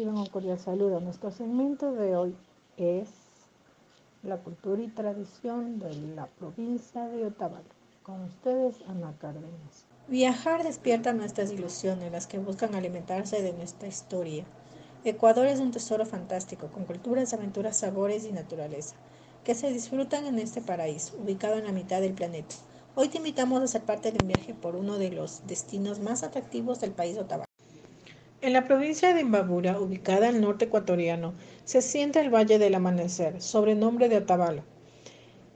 reciban un cordial saludo. Nuestro segmento de hoy es la cultura y tradición de la provincia de Otavalo. Con ustedes, Ana Cárdenas. Viajar despierta nuestras ilusiones, las que buscan alimentarse de nuestra historia. Ecuador es un tesoro fantástico, con culturas, aventuras, sabores y naturaleza, que se disfrutan en este paraíso, ubicado en la mitad del planeta. Hoy te invitamos a ser parte de un viaje por uno de los destinos más atractivos del país Otavalo. En la provincia de Imbabura, ubicada al norte ecuatoriano, se siente el Valle del Amanecer, sobrenombre de Otavalo.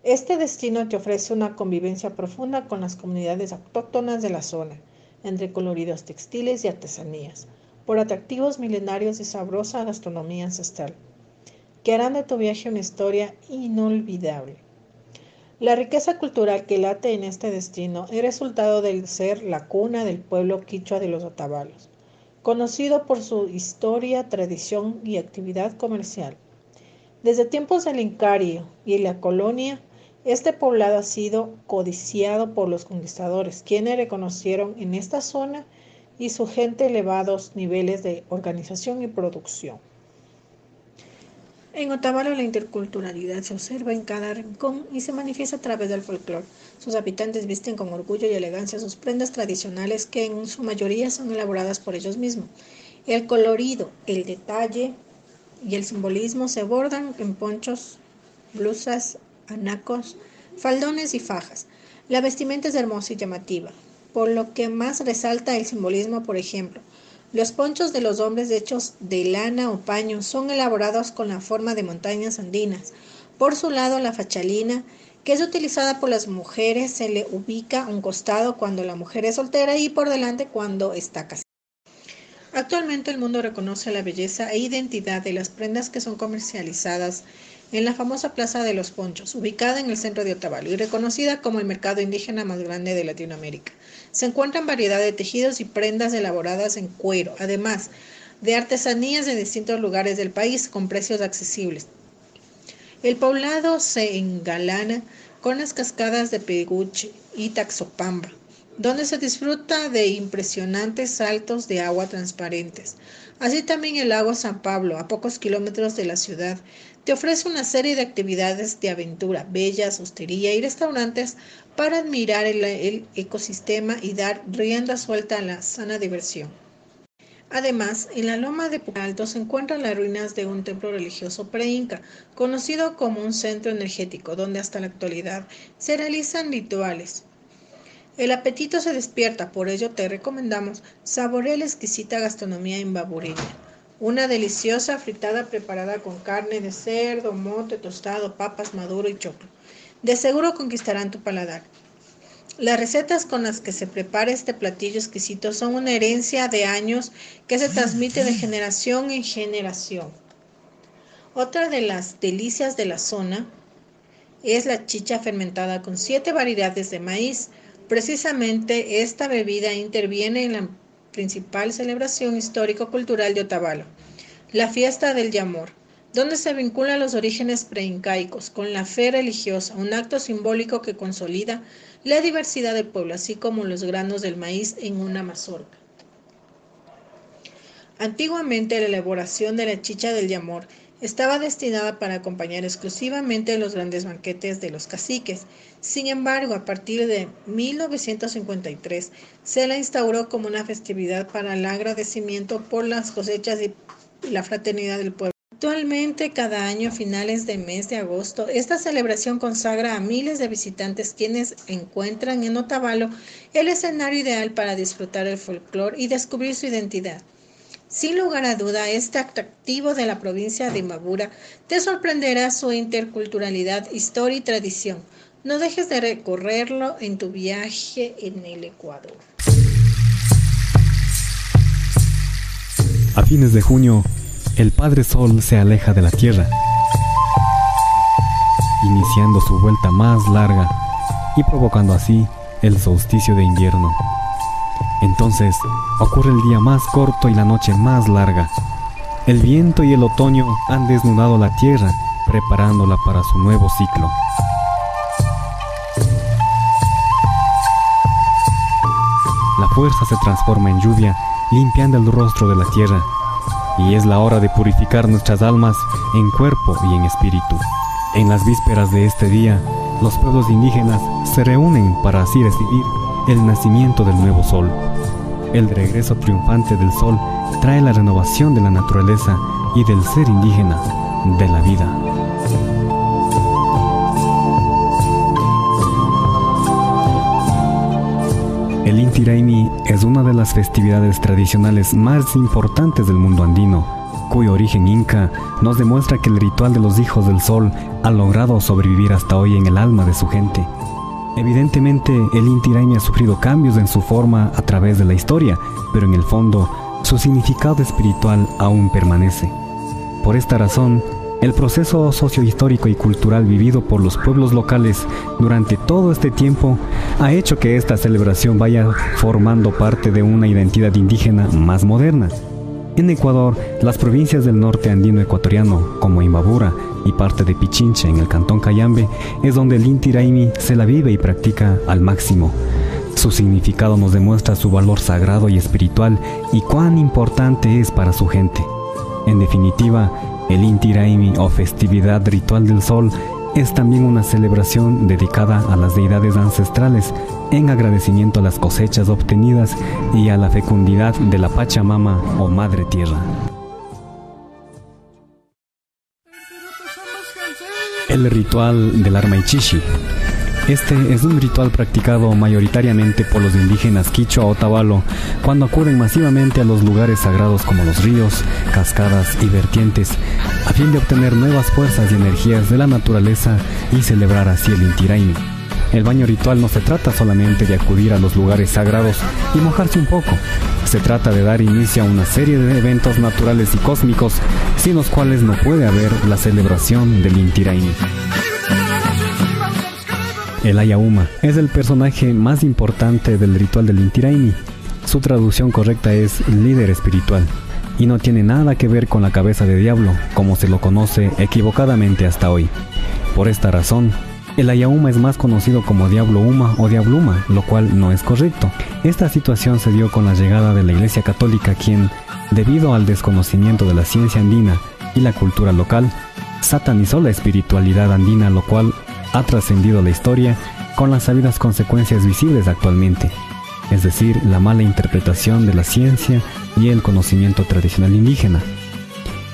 Este destino te ofrece una convivencia profunda con las comunidades autóctonas de la zona, entre coloridos textiles y artesanías, por atractivos milenarios y sabrosa gastronomía ancestral, que harán de tu viaje una historia inolvidable. La riqueza cultural que late en este destino es resultado del ser la cuna del pueblo quichua de los Otavalos conocido por su historia, tradición y actividad comercial. Desde tiempos del Incario y la colonia, este poblado ha sido codiciado por los conquistadores, quienes reconocieron en esta zona y su gente elevados niveles de organización y producción. En Otavalo la interculturalidad se observa en cada rincón y se manifiesta a través del folclore. Sus habitantes visten con orgullo y elegancia sus prendas tradicionales que en su mayoría son elaboradas por ellos mismos. El colorido, el detalle y el simbolismo se bordan en ponchos, blusas, anacos, faldones y fajas. La vestimenta es hermosa y llamativa, por lo que más resalta el simbolismo, por ejemplo, los ponchos de los hombres hechos de lana o paño son elaborados con la forma de montañas andinas. Por su lado, la fachalina, que es utilizada por las mujeres, se le ubica a un costado cuando la mujer es soltera y por delante cuando está casada. Actualmente el mundo reconoce la belleza e identidad de las prendas que son comercializadas en la famosa Plaza de los Ponchos, ubicada en el centro de Otavalo y reconocida como el mercado indígena más grande de Latinoamérica. Se encuentran variedad de tejidos y prendas elaboradas en cuero, además de artesanías de distintos lugares del país con precios accesibles. El poblado se engalana con las cascadas de Peguche y Taxopamba, donde se disfruta de impresionantes saltos de agua transparentes. Así también el lago San Pablo, a pocos kilómetros de la ciudad, te ofrece una serie de actividades de aventura, bellas, hostería y restaurantes para admirar el, ecosistema y dar rienda suelta a la sana diversión. Además, en la loma de Pucalto se encuentran las ruinas de un templo religioso pre-inca, conocido como un centro energético, donde hasta la actualidad se realizan rituales. El apetito se despierta, por ello te recomendamos saborear la exquisita gastronomía imbabureña. Una deliciosa fritada preparada con carne de cerdo, mote, tostado, papas, maduro y choclo. De seguro conquistarán tu paladar. Las recetas con las que se prepara este platillo exquisito son una herencia de años que se transmite de generación en generación. Otra de las delicias de la zona es la chicha fermentada con siete variedades de maíz. Precisamente esta bebida interviene en la principal celebración histórico-cultural de Otavalo, la fiesta del Yamor, donde se vinculan los orígenes preincaicos con la fe religiosa, un acto simbólico que consolida la diversidad del pueblo, así como los granos del maíz en una mazorca. Antiguamente la elaboración de la chicha del Yamor estaba destinada para acompañar exclusivamente los grandes banquetes de los caciques. Sin embargo, a partir de 1953 se la instauró como una festividad para el agradecimiento por las cosechas y la fraternidad del pueblo. Actualmente, cada año a finales del mes de agosto, esta celebración consagra a miles de visitantes quienes encuentran en Otavalo el escenario ideal para disfrutar el folclore y descubrir su identidad. Sin lugar a duda, este atractivo de la provincia de Imbabura te sorprenderá su interculturalidad, historia y tradición. No dejes de recorrerlo en tu viaje en el Ecuador. A fines de junio, el Padre Sol se aleja de la Tierra, iniciando su vuelta más larga y provocando así el solsticio de invierno. Entonces ocurre el día más corto y la noche más larga. El viento y el otoño han desnudado la tierra, preparándola para su nuevo ciclo. La fuerza se transforma en lluvia, limpiando el rostro de la tierra. y es la hora de purificar nuestras almas en cuerpo y en espíritu. En las vísperas de este día, los pueblos indígenas se reúnen para así recibir el nacimiento del nuevo sol. El regreso triunfante del sol trae la renovación de la naturaleza y del ser indígena, de la vida. El Inti Raymi es una de las festividades tradicionales más importantes del mundo andino, cuyo origen inca nos demuestra que el ritual de los hijos del sol ha logrado sobrevivir hasta hoy en el alma de su gente. Evidentemente, el Inti Raymi ha sufrido cambios en su forma a través de la historia, pero en el fondo, su significado espiritual aún permanece. Por esta razón, el proceso sociohistórico y cultural vivido por los pueblos locales durante todo este tiempo ha hecho que esta celebración vaya formando parte de una identidad indígena más moderna. En Ecuador, las provincias del norte andino ecuatoriano, como Imbabura y parte de Pichincha en el cantón Cayambe, es donde el Inti Raimi se la vive y practica al máximo. Su significado nos demuestra su valor sagrado y espiritual y cuán importante es para su gente. En definitiva, el Inti Raimi o festividad ritual del sol es también una celebración dedicada a las deidades ancestrales en agradecimiento a las cosechas obtenidas y a la fecundidad de la Pachamama o Madre Tierra. El ritual del Armaichishi este es un ritual practicado mayoritariamente por los indígenas quichua o tabalo cuando acuden masivamente a los lugares sagrados como los ríos, cascadas y vertientes a fin de obtener nuevas fuerzas y energías de la naturaleza y celebrar así el Intiraimi. El baño ritual no se trata solamente de acudir a los lugares sagrados y mojarse un poco. Se trata de dar inicio a una serie de eventos naturales y cósmicos sin los cuales no puede haber la celebración del Intiraimi. El Ayauma es el personaje más importante del ritual del Intiraimi. Su traducción correcta es líder espiritual y no tiene nada que ver con la cabeza de diablo, como se lo conoce equivocadamente hasta hoy. Por esta razón, el Ayauma es más conocido como Diablo Uma o Diabluma, lo cual no es correcto. Esta situación se dio con la llegada de la Iglesia Católica, quien, debido al desconocimiento de la ciencia andina y la cultura local, satanizó la espiritualidad andina, lo cual ha trascendido la historia con las sabidas consecuencias visibles actualmente, es decir, la mala interpretación de la ciencia y el conocimiento tradicional indígena.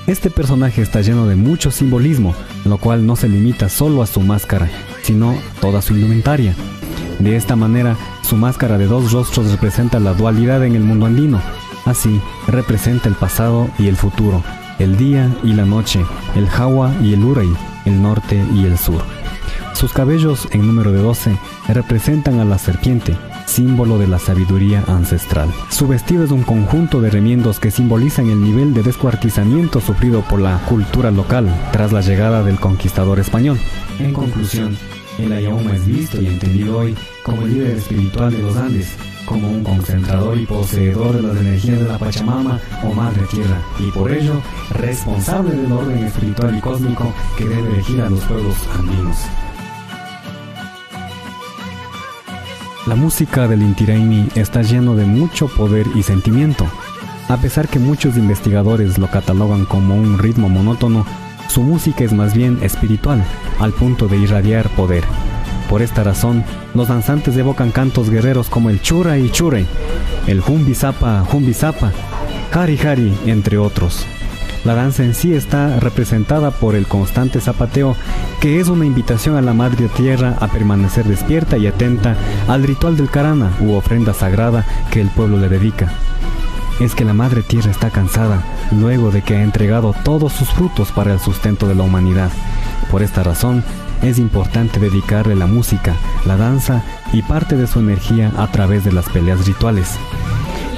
Este personaje está lleno de mucho simbolismo, lo cual no se limita solo a su máscara, sino toda su indumentaria. De esta manera, su máscara de dos rostros representa la dualidad en el mundo andino. Así, representa el pasado y el futuro, el día y la noche, el Jawa y el Urey, el norte y el sur. Sus cabellos, en número de 12, representan a la serpiente, símbolo de la sabiduría ancestral. Su vestido es un conjunto de remiendos que simbolizan el nivel de descuartizamiento sufrido por la cultura local tras la llegada del conquistador español. En conclusión, el Ayauma es visto y entendido hoy como el líder espiritual de los Andes, como un concentrador y poseedor de las energías de la Pachamama o Madre Tierra, y por ello responsable del orden espiritual y cósmico que debe regir a los pueblos andinos. La música del Inti Raymi está lleno de mucho poder y sentimiento. A pesar que muchos investigadores lo catalogan como un ritmo monótono, su música es más bien espiritual, al punto de irradiar poder. Por esta razón, los danzantes evocan cantos guerreros como el chura y chure, el jumbi zapa, jumbi zapa, hari hari, entre otros. La danza en sí está representada por el constante zapateo, que es una invitación a la Madre Tierra a permanecer despierta y atenta al ritual del Karana u ofrenda sagrada que el pueblo le dedica. Es que la Madre Tierra está cansada luego de que ha entregado todos sus frutos para el sustento de la humanidad. Por esta razón, es importante dedicarle la música, la danza y parte de su energía a través de las peleas rituales.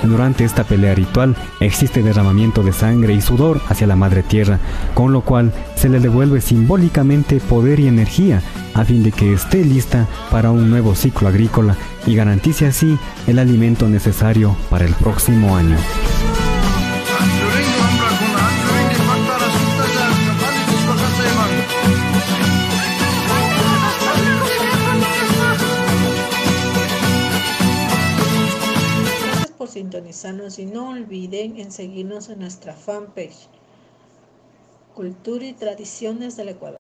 Durante esta pelea ritual existe derramamiento de sangre y sudor hacia la madre tierra, con lo cual se le devuelve simbólicamente poder y energía a fin de que esté lista para un nuevo ciclo agrícola y garantice así el alimento necesario para el próximo año. Y no olviden en seguirnos en nuestra fanpage Cultura y Tradiciones del Ecuador.